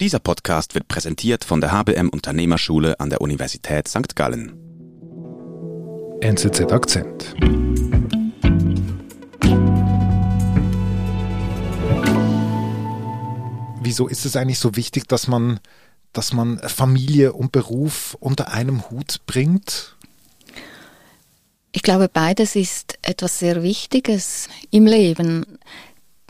Dieser Podcast wird präsentiert von der HBM Unternehmerschule an der Universität St. Gallen. NZZ Akzent. Wieso ist es eigentlich so wichtig, dass man, dass man Familie und Beruf unter einem Hut bringt? Ich glaube, beides ist etwas sehr Wichtiges im Leben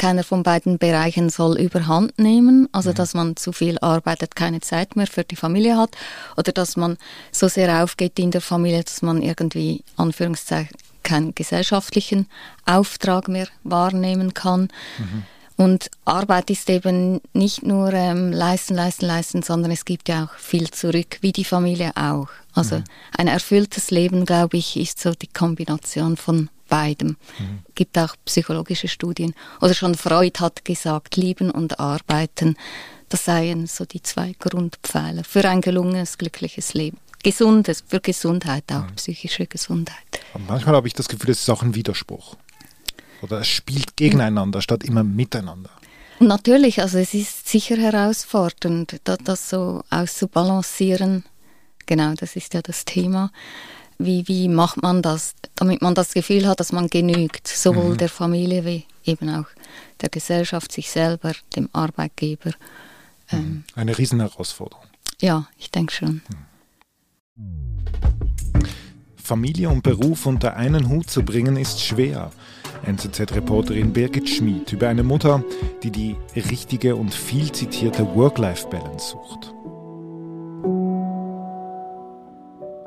keiner von beiden Bereichen soll überhand nehmen, also mhm. dass man zu viel arbeitet, keine Zeit mehr für die Familie hat oder dass man so sehr aufgeht in der Familie, dass man irgendwie Anführungszeichen keinen gesellschaftlichen Auftrag mehr wahrnehmen kann. Mhm. Und Arbeit ist eben nicht nur ähm, leisten, leisten, leisten, sondern es gibt ja auch viel zurück, wie die Familie auch. Also mhm. ein erfülltes Leben, glaube ich, ist so die Kombination von beidem. Mhm. Gibt auch psychologische Studien. Oder schon Freud hat gesagt, Lieben und Arbeiten, das seien so die zwei Grundpfeiler für ein gelungenes, glückliches Leben. Gesundes, für Gesundheit auch, mhm. psychische Gesundheit. Und manchmal habe ich das Gefühl, es ist auch ein Widerspruch. Oder es spielt gegeneinander statt immer miteinander. Natürlich, also es ist sicher herausfordernd, das so auszubalancieren. Genau, das ist ja das Thema wie, wie macht man das, damit man das Gefühl hat, dass man genügt, sowohl mhm. der Familie wie eben auch der Gesellschaft, sich selber, dem Arbeitgeber. Mhm. Ähm, Eine Riesenherausforderung. Ja, ich denke schon. Mhm. Familie und Beruf unter einen Hut zu bringen, ist schwer. NZZ-Reporterin Birgit Schmid über eine Mutter, die die richtige und viel zitierte Work-Life-Balance sucht.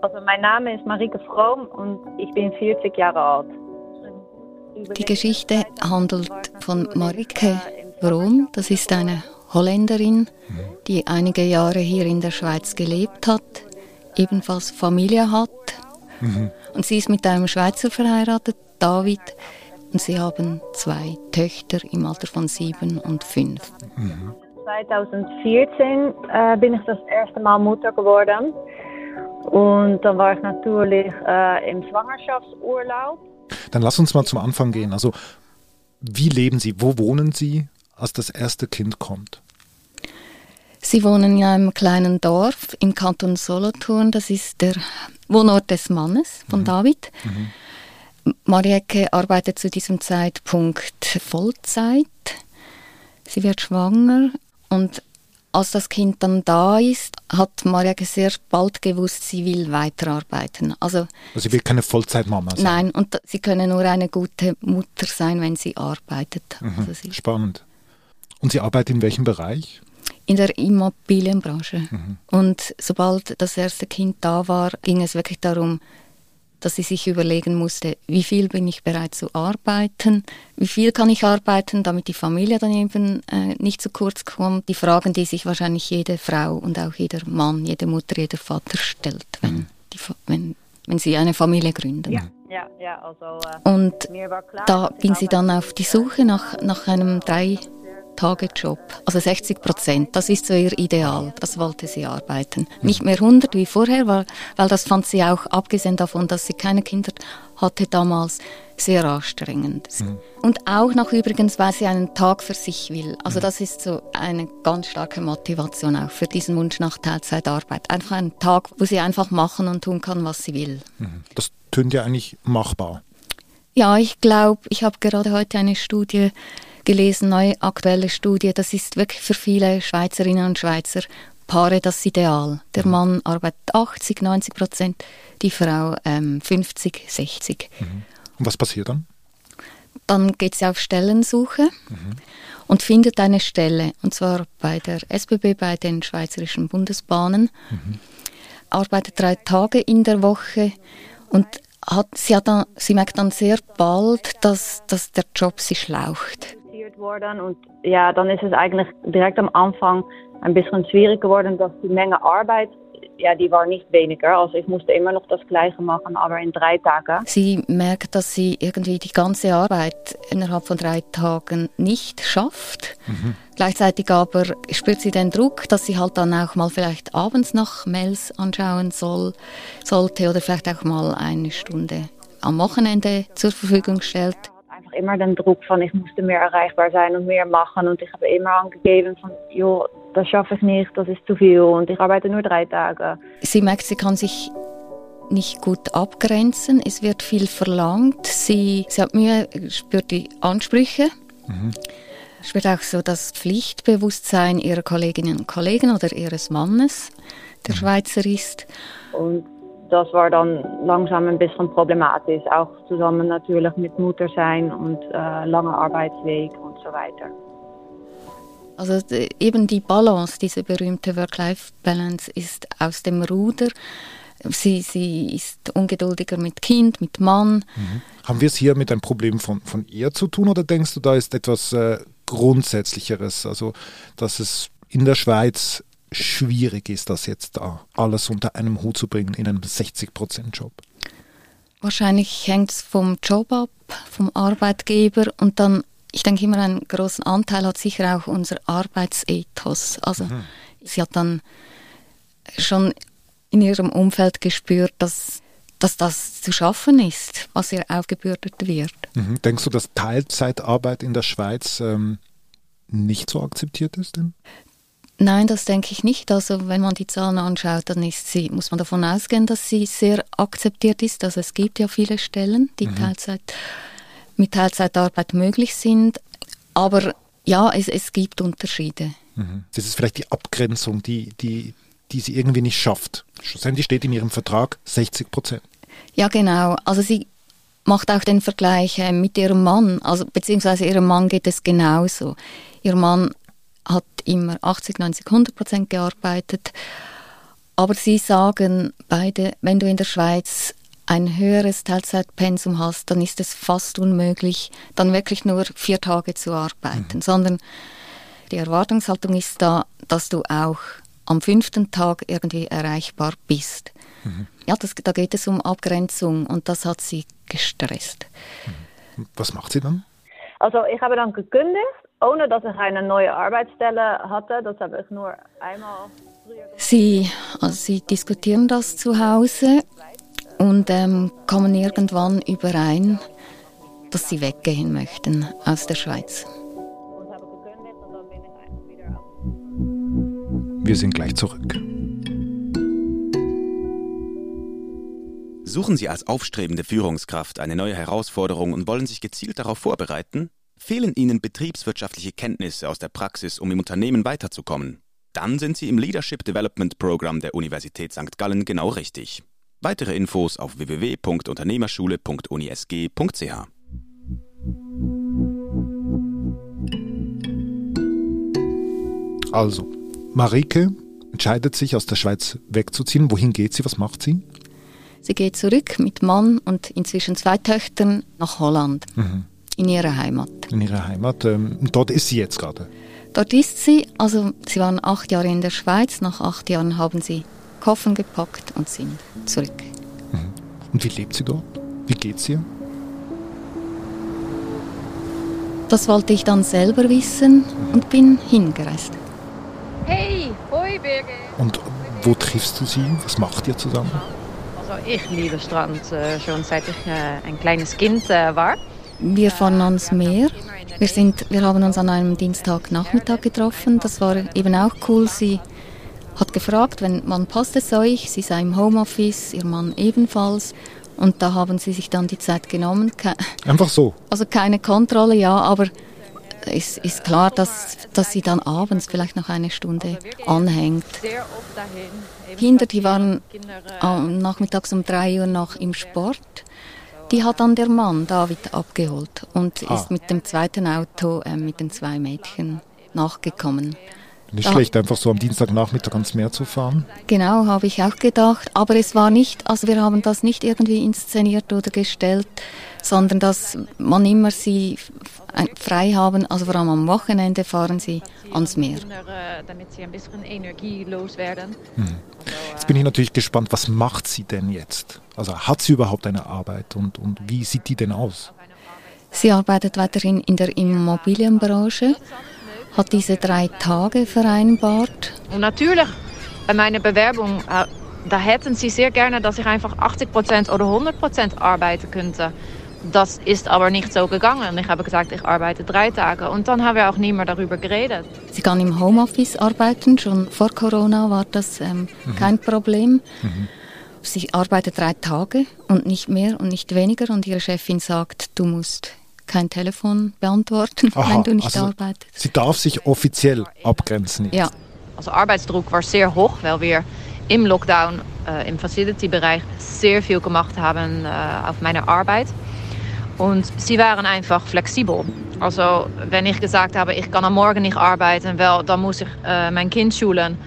Also mein Name ist Marike Fromm und ich bin 40 Jahre alt. Die Geschichte handelt von Marike Fromm. Das ist eine Holländerin, die einige Jahre hier in der Schweiz gelebt hat, ebenfalls Familie hat. Mhm. Und sie ist mit einem Schweizer verheiratet, David, und sie haben zwei Töchter im Alter von sieben und fünf. Mhm. 2014 äh, bin ich das erste Mal Mutter geworden. Und dann war ich natürlich äh, im Schwangerschaftsurlaub. Dann lass uns mal zum Anfang gehen. Also, wie leben Sie? Wo wohnen Sie, als das erste Kind kommt? Sie wohnen in einem kleinen Dorf im Kanton Solothurn. Das ist der Wohnort des Mannes von mhm. David. Mhm. Marieke arbeitet zu diesem Zeitpunkt Vollzeit. Sie wird schwanger und als das Kind dann da ist, hat Maria sehr bald gewusst, sie will weiterarbeiten. Also, also sie will keine Vollzeitmama sein? Nein, und sie können nur eine gute Mutter sein, wenn sie arbeitet. Mhm, also spannend. Und sie arbeitet in welchem Bereich? In der Immobilienbranche. Mhm. Und sobald das erste Kind da war, ging es wirklich darum, dass sie sich überlegen musste, wie viel bin ich bereit zu arbeiten, wie viel kann ich arbeiten, damit die Familie dann eben äh, nicht zu kurz kommt. Die Fragen, die sich wahrscheinlich jede Frau und auch jeder Mann, jede Mutter, jeder Vater stellt, wenn, mhm. die, wenn, wenn sie eine Familie gründen. Ja. Ja, ja, also, äh, und klar, da ging sie dann auf die Suche nach, nach einem drei Tagejob, also 60 Prozent, das ist so ihr Ideal, das wollte sie arbeiten. Nicht mehr 100 wie vorher, weil, weil das fand sie auch, abgesehen davon, dass sie keine Kinder hatte damals, sehr anstrengend. Mhm. Und auch noch übrigens, weil sie einen Tag für sich will. Also das ist so eine ganz starke Motivation auch für diesen Wunsch nach Teilzeitarbeit. Einfach einen Tag, wo sie einfach machen und tun kann, was sie will. Mhm. Das tönt ja eigentlich machbar. Ja, ich glaube, ich habe gerade heute eine Studie gelesen, neue aktuelle Studie, das ist wirklich für viele Schweizerinnen und Schweizer Paare das Ideal. Der mhm. Mann arbeitet 80, 90 Prozent, die Frau ähm, 50, 60. Mhm. Und was passiert dann? Dann geht sie auf Stellensuche mhm. und findet eine Stelle, und zwar bei der SBB, bei den Schweizerischen Bundesbahnen. Mhm. Arbeitet drei Tage in der Woche und hat, sie, hat dann, sie merkt dann sehr bald, dass, dass der Job sie schlaucht worden und ja, dann ist es eigentlich direkt am Anfang ein bisschen schwierig geworden, dass die Menge Arbeit ja, die war nicht weniger. Also ich musste immer noch das Gleiche machen, aber in drei Tagen. Sie merkt, dass sie irgendwie die ganze Arbeit innerhalb von drei Tagen nicht schafft. Mhm. Gleichzeitig aber spürt sie den Druck, dass sie halt dann auch mal vielleicht abends noch Mails anschauen soll, sollte oder vielleicht auch mal eine Stunde am Wochenende zur Verfügung stellt immer den Druck von, ich musste mehr erreichbar sein und mehr machen. Und ich habe immer angegeben von, joh, das schaffe ich nicht, das ist zu viel und ich arbeite nur drei Tage. Sie merkt, sie kann sich nicht gut abgrenzen. Es wird viel verlangt. Sie, sie hat Mühe, spürt die Ansprüche. Mhm. Spürt auch so das Pflichtbewusstsein ihrer Kolleginnen und Kollegen oder ihres Mannes, der mhm. Schweizer ist. Und das war dann langsam ein bisschen problematisch, auch zusammen natürlich mit Mutter sein und äh, langer Arbeitsweg und so weiter. Also eben die Balance, diese berühmte Work-Life-Balance ist aus dem Ruder. Sie, sie ist ungeduldiger mit Kind, mit Mann. Mhm. Haben wir es hier mit einem Problem von, von ihr zu tun oder denkst du, da ist etwas äh, Grundsätzlicheres? Also, dass es in der Schweiz schwierig ist, das jetzt da alles unter einem Hut zu bringen in einem 60%-Job? Wahrscheinlich hängt es vom Job ab, vom Arbeitgeber und dann, ich denke immer, einen großen Anteil hat sicher auch unser Arbeitsethos. Also mhm. sie hat dann schon in ihrem Umfeld gespürt, dass, dass das zu schaffen ist, was ihr aufgebürdet wird. Mhm. Denkst du, dass Teilzeitarbeit in der Schweiz ähm, nicht so akzeptiert ist? Denn? Nein, das denke ich nicht. Also wenn man die Zahlen anschaut, dann ist sie, muss man davon ausgehen, dass sie sehr akzeptiert ist. Also es gibt ja viele Stellen, die mhm. Teilzeit, mit Teilzeitarbeit möglich sind. Aber ja, es, es gibt Unterschiede. Mhm. Das ist vielleicht die Abgrenzung, die, die, die sie irgendwie nicht schafft. Schlussendlich steht in ihrem Vertrag 60 Prozent. Ja, genau. Also sie macht auch den Vergleich äh, mit ihrem Mann. Also beziehungsweise ihrem Mann geht es genauso. Ihr Mann hat immer 80, 90, 100 Prozent gearbeitet. Aber sie sagen beide, wenn du in der Schweiz ein höheres Teilzeitpensum hast, dann ist es fast unmöglich, dann wirklich nur vier Tage zu arbeiten, mhm. sondern die Erwartungshaltung ist da, dass du auch am fünften Tag irgendwie erreichbar bist. Mhm. Ja, das, da geht es um Abgrenzung und das hat sie gestresst. Mhm. Was macht sie dann? Also ich habe dann gekündigt ohne dass ich eine neue Arbeitsstelle hatte. Das habe ich nur einmal Sie, also Sie diskutieren das zu Hause und ähm, kommen irgendwann überein, dass Sie weggehen möchten aus der Schweiz. Wir sind gleich zurück. Suchen Sie als aufstrebende Führungskraft eine neue Herausforderung und wollen sich gezielt darauf vorbereiten? Fehlen Ihnen betriebswirtschaftliche Kenntnisse aus der Praxis, um im Unternehmen weiterzukommen? Dann sind Sie im Leadership Development Program der Universität St. Gallen genau richtig. Weitere Infos auf www.unternehmerschule.unisg.ch. Also, Marike entscheidet sich, aus der Schweiz wegzuziehen. Wohin geht sie? Was macht sie? Sie geht zurück mit Mann und inzwischen zwei Töchtern nach Holland. Mhm. In ihrer Heimat. In ihrer Heimat. Ähm, dort ist sie jetzt gerade. Dort ist sie, also sie waren acht Jahre in der Schweiz. Nach acht Jahren haben sie Koffer gepackt und sind zurück. Mhm. Und wie lebt sie dort? Wie geht's ihr? Das wollte ich dann selber wissen und bin hingereist. Hey, hoi Birgit. Und wo triffst du sie? Was macht ihr zusammen? Also ich liebe Strand äh, schon seit ich äh, ein kleines Kind äh, war. Wir fahren ans Meer. Wir, sind, wir haben uns an einem Dienstagnachmittag getroffen. Das war eben auch cool. Sie hat gefragt, wenn man passt es euch, sie sei im Homeoffice, ihr Mann ebenfalls. Und da haben sie sich dann die Zeit genommen. Einfach so? Also keine Kontrolle, ja, aber es ist klar, dass, dass sie dann abends vielleicht noch eine Stunde anhängt. Kinder, die waren nachmittags um drei Uhr noch im Sport. Die hat dann der Mann David abgeholt und ah. ist mit dem zweiten Auto äh, mit den zwei Mädchen nachgekommen. Nicht da, schlecht, einfach so am Dienstagnachmittag ans Meer zu fahren. Genau, habe ich auch gedacht. Aber es war nicht, also wir haben das nicht irgendwie inszeniert oder gestellt, sondern dass man immer sie frei haben, also vor allem am Wochenende fahren sie ans Meer. Damit sie ein bisschen energielos werden. Hm. Jetzt bin ich natürlich gespannt, was macht sie denn jetzt? Also hat sie überhaupt eine Arbeit und, und wie sieht die denn aus? Sie arbeitet weiterhin in der Immobilienbranche, hat diese drei Tage vereinbart. Und natürlich, bei meiner Bewerbung, äh, da hätten sie sehr gerne, dass ich einfach 80% oder 100% arbeiten könnte. Das ist aber nicht so gegangen. Ich habe gesagt, ich arbeite drei Tage und dann haben wir auch nie mehr darüber geredet. Sie kann im Homeoffice arbeiten, schon vor Corona war das ähm, mhm. kein Problem. Mhm. Sie arbeitet drei Tage und nicht mehr und nicht weniger und ihre Chefin sagt, du musst kein Telefon beantworten, Aha, wenn du nicht also arbeitest. Sie darf sich offiziell abgrenzen. Ja. Also Arbeitsdruck war sehr hoch, weil wir im Lockdown äh, im Facility-Bereich sehr viel gemacht haben äh, auf meine Arbeit. Und sie waren einfach flexibel. Also wenn ich gesagt habe, ich kann am Morgen nicht arbeiten, wel, dann muss ich äh, mein Kind schulen.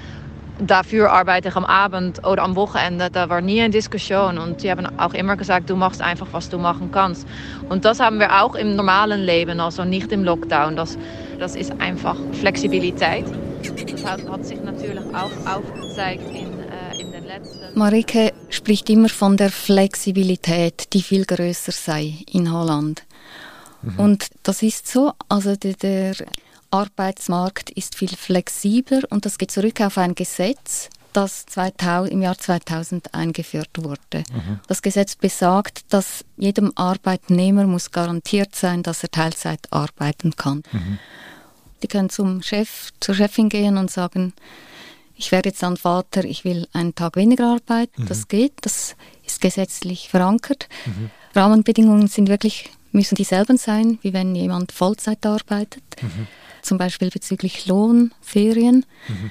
Dafür arbeite ich am Abend oder am Wochenende. Da war nie eine Diskussion. Und sie haben auch immer gesagt, du machst einfach, was du machen kannst. Und das haben wir auch im normalen Leben, also nicht im Lockdown. Das, das ist einfach Flexibilität. Das hat, hat sich natürlich auch aufgezeigt in Marike spricht immer von der Flexibilität, die viel größer sei in Holland. Mhm. Und das ist so. Also der, der Arbeitsmarkt ist viel flexibler und das geht zurück auf ein Gesetz, das 2000, im Jahr 2000 eingeführt wurde. Mhm. Das Gesetz besagt, dass jedem Arbeitnehmer muss garantiert sein, dass er Teilzeit arbeiten kann. Mhm. Die können zum Chef, zur Chefin gehen und sagen, ich werde jetzt dann Vater, ich will einen Tag weniger arbeiten. Mhm. Das geht, das ist gesetzlich verankert. Mhm. Rahmenbedingungen sind wirklich, müssen dieselben sein, wie wenn jemand Vollzeit arbeitet. Mhm. Zum Beispiel bezüglich Lohn, Ferien. Mhm.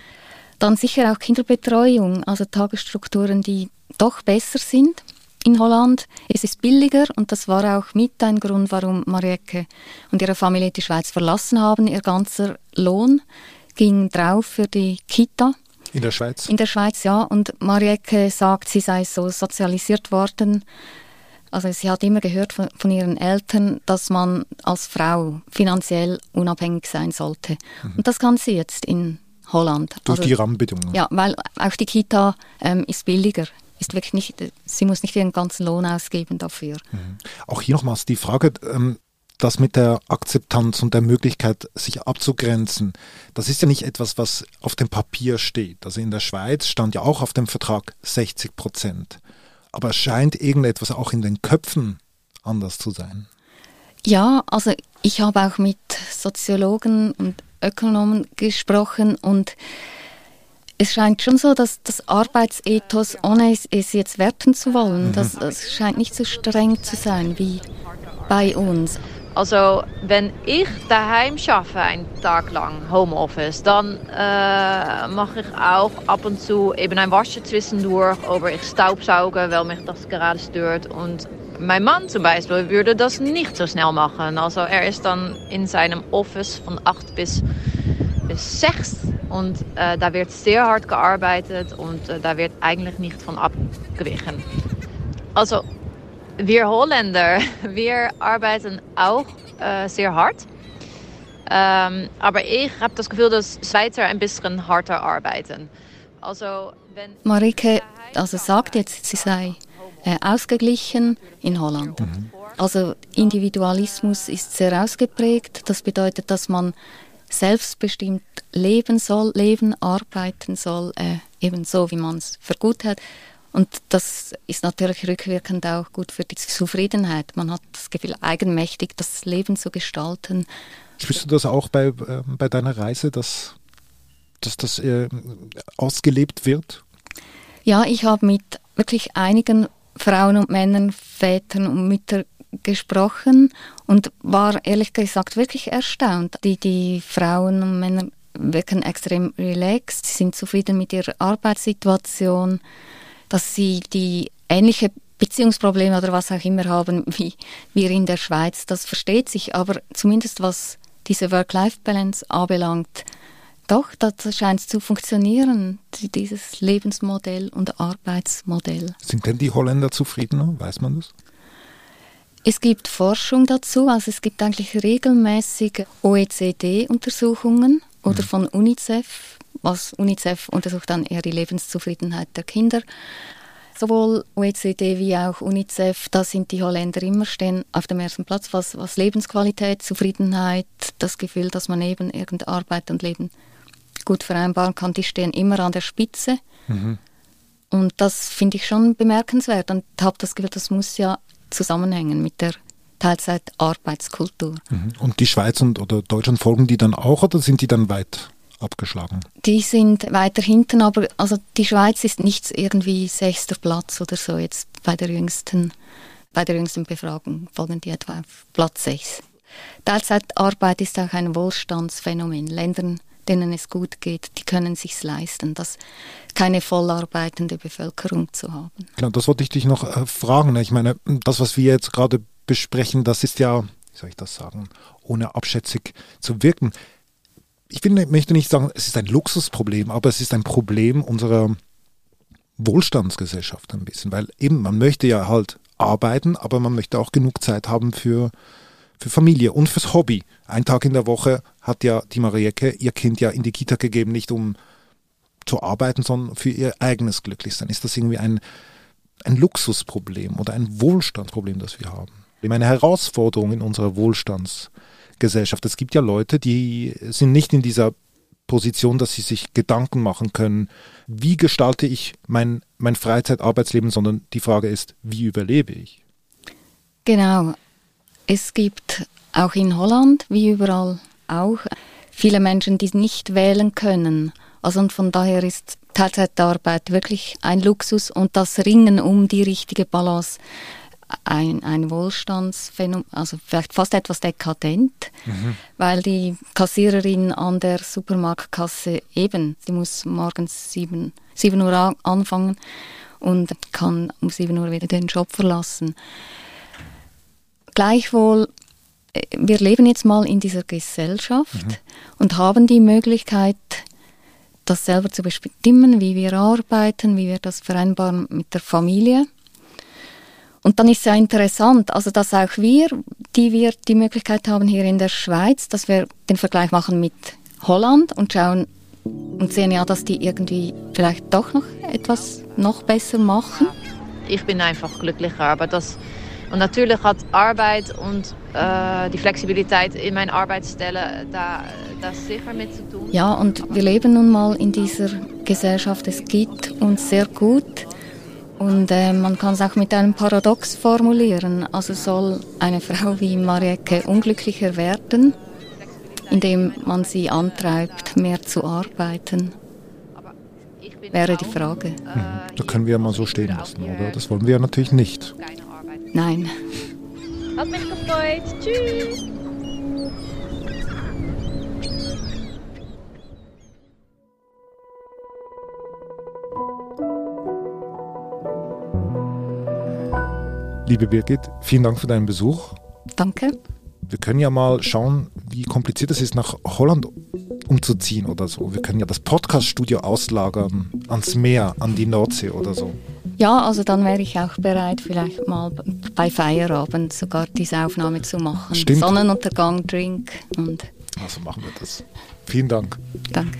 Dann sicher auch Kinderbetreuung, also Tagesstrukturen, die doch besser sind in Holland. Es ist billiger und das war auch mit ein Grund, warum Marieke und ihre Familie die Schweiz verlassen haben. Ihr ganzer Lohn ging drauf für die Kita in der Schweiz? In der Schweiz, ja. Und Marieke sagt, sie sei so sozialisiert worden. Also sie hat immer gehört von, von ihren Eltern, dass man als Frau finanziell unabhängig sein sollte. Mhm. Und das kann sie jetzt in Holland. Durch also, die Rahmenbedingungen? Ja, weil auch die Kita ähm, ist billiger. Ist wirklich nicht, sie muss nicht ihren ganzen Lohn ausgeben dafür. Mhm. Auch hier nochmals die Frage, ähm, das mit der Akzeptanz und der Möglichkeit, sich abzugrenzen, das ist ja nicht etwas, was auf dem Papier steht. Also in der Schweiz stand ja auch auf dem Vertrag 60 Prozent. Aber es scheint irgendetwas auch in den Köpfen anders zu sein. Ja, also ich habe auch mit Soziologen und Ökonomen gesprochen und es scheint schon so, dass das Arbeitsethos, ohne es, es jetzt werten zu wollen, mhm. das, das scheint nicht so streng zu sein wie bei uns. Also wenn ich daheim schaffe einen Tag lang Homeoffice, dann äh, mache ich auch ab und zu eben ein Waschen zwischendurch oder ich staubsauge, weil mich das gerade stört. Und mein Mann zum Beispiel würde das nicht so schnell machen. Also er ist dann in seinem Office von 8 bis, bis 6 und äh, da wird sehr hart gearbeitet und äh, da wird eigentlich nicht von abgewichen. Also wir Holländer, wir arbeiten auch äh, sehr hart. Ähm, aber ich habe das Gefühl, dass Schweizer ein bisschen harter arbeiten. Also, wenn Marike also sagt jetzt, sie sei äh, ausgeglichen in Holland. Mhm. Also Individualismus ist sehr ausgeprägt. Das bedeutet, dass man selbstbestimmt leben soll, leben, arbeiten soll, äh, eben so, wie man es für gut hat. Und das ist natürlich rückwirkend auch gut für die Zufriedenheit. Man hat das Gefühl, eigenmächtig das Leben zu gestalten. Spürst du das auch bei, äh, bei deiner Reise, dass, dass das äh, ausgelebt wird? Ja, ich habe mit wirklich einigen Frauen und Männern, Vätern und Müttern gesprochen und war ehrlich gesagt wirklich erstaunt. Die, die Frauen und Männer wirken extrem relaxed, sind zufrieden mit ihrer Arbeitssituation dass sie die ähnliche Beziehungsprobleme oder was auch immer haben wie wir in der Schweiz. Das versteht sich, aber zumindest was diese Work-Life-Balance anbelangt, doch, das scheint zu funktionieren, dieses Lebensmodell und Arbeitsmodell. Sind denn die Holländer zufriedener? Weiß man das? Es gibt Forschung dazu, also es gibt eigentlich regelmäßige OECD-Untersuchungen oder mhm. von UNICEF, was UNICEF untersucht dann eher die Lebenszufriedenheit der Kinder. Sowohl OECD wie auch UNICEF, da sind die Holländer immer stehen auf dem ersten Platz, was, was Lebensqualität, Zufriedenheit, das Gefühl, dass man eben irgendeine Arbeit und Leben gut vereinbaren kann, die stehen immer an der Spitze. Mhm. Und das finde ich schon bemerkenswert und habe das Gefühl, das muss ja zusammenhängen mit der Teilzeitarbeitskultur. Mhm. Und die Schweiz und oder Deutschland folgen die dann auch oder sind die dann weit abgeschlagen? Die sind weiter hinten, aber also die Schweiz ist nicht irgendwie sechster Platz oder so jetzt bei der jüngsten, bei der jüngsten Befragung folgen die etwa auf Platz sechs. Teilzeitarbeit ist auch ein Wohlstandsphänomen. Ländern, denen es gut geht, die können sich leisten, das keine vollarbeitende Bevölkerung zu haben. Klar, das wollte ich dich noch äh, fragen. Ich meine, das, was wir jetzt gerade besprechen, das ist ja, wie soll ich das sagen, ohne abschätzig zu wirken. Ich finde, möchte nicht sagen, es ist ein Luxusproblem, aber es ist ein Problem unserer Wohlstandsgesellschaft ein bisschen, weil eben man möchte ja halt arbeiten, aber man möchte auch genug Zeit haben für, für Familie und fürs Hobby. Ein Tag in der Woche hat ja die Marieke ihr Kind ja in die Kita gegeben, nicht um zu arbeiten, sondern für ihr eigenes Glücklichsein. Ist das irgendwie ein, ein Luxusproblem oder ein Wohlstandsproblem, das wir haben? Eine Herausforderung in unserer Wohlstandsgesellschaft. Es gibt ja Leute, die sind nicht in dieser Position, dass sie sich Gedanken machen können, wie gestalte ich mein, mein Freizeitarbeitsleben, sondern die Frage ist, wie überlebe ich? Genau. Es gibt auch in Holland, wie überall auch, viele Menschen, die nicht wählen können. Also und von daher ist Teilzeitarbeit wirklich ein Luxus und das Ringen um die richtige Balance ein, ein Wohlstandsphänomen, also vielleicht fast etwas dekadent, mhm. weil die Kassiererin an der Supermarktkasse eben, die muss morgens 7, 7 Uhr anfangen und kann um 7 Uhr wieder den Job verlassen. Gleichwohl, äh, wir leben jetzt mal in dieser Gesellschaft mhm. und haben die Möglichkeit, das selber zu bestimmen, wie wir arbeiten, wie wir das vereinbaren mit der Familie. Und dann ist es ja interessant, also dass auch wir, die wir die Möglichkeit haben hier in der Schweiz, dass wir den Vergleich machen mit Holland und schauen und sehen ja, dass die irgendwie vielleicht doch noch etwas noch besser machen. Ich bin einfach glücklicher, aber das und natürlich hat Arbeit und äh, die Flexibilität in meiner Arbeitsstelle da das sicher mit zu tun. Ja, und wir leben nun mal in dieser Gesellschaft. Es geht uns sehr gut. Und äh, man kann es auch mit einem Paradox formulieren. Also soll eine Frau wie Marieke unglücklicher werden, indem man sie antreibt, mehr zu arbeiten? Wäre die Frage. Hm, da können wir ja mal so stehen lassen, oder? Das wollen wir ja natürlich nicht. Nein. Hat mich gefreut. Tschüss. Liebe Birgit, vielen Dank für deinen Besuch. Danke. Wir können ja mal schauen, wie kompliziert es ist, nach Holland umzuziehen oder so. Wir können ja das Podcast-Studio auslagern ans Meer, an die Nordsee oder so. Ja, also dann wäre ich auch bereit, vielleicht mal bei Feierabend sogar diese Aufnahme zu machen. Stimmt. Sonnenuntergang, Drink und. Also machen wir das. Vielen Dank. Danke.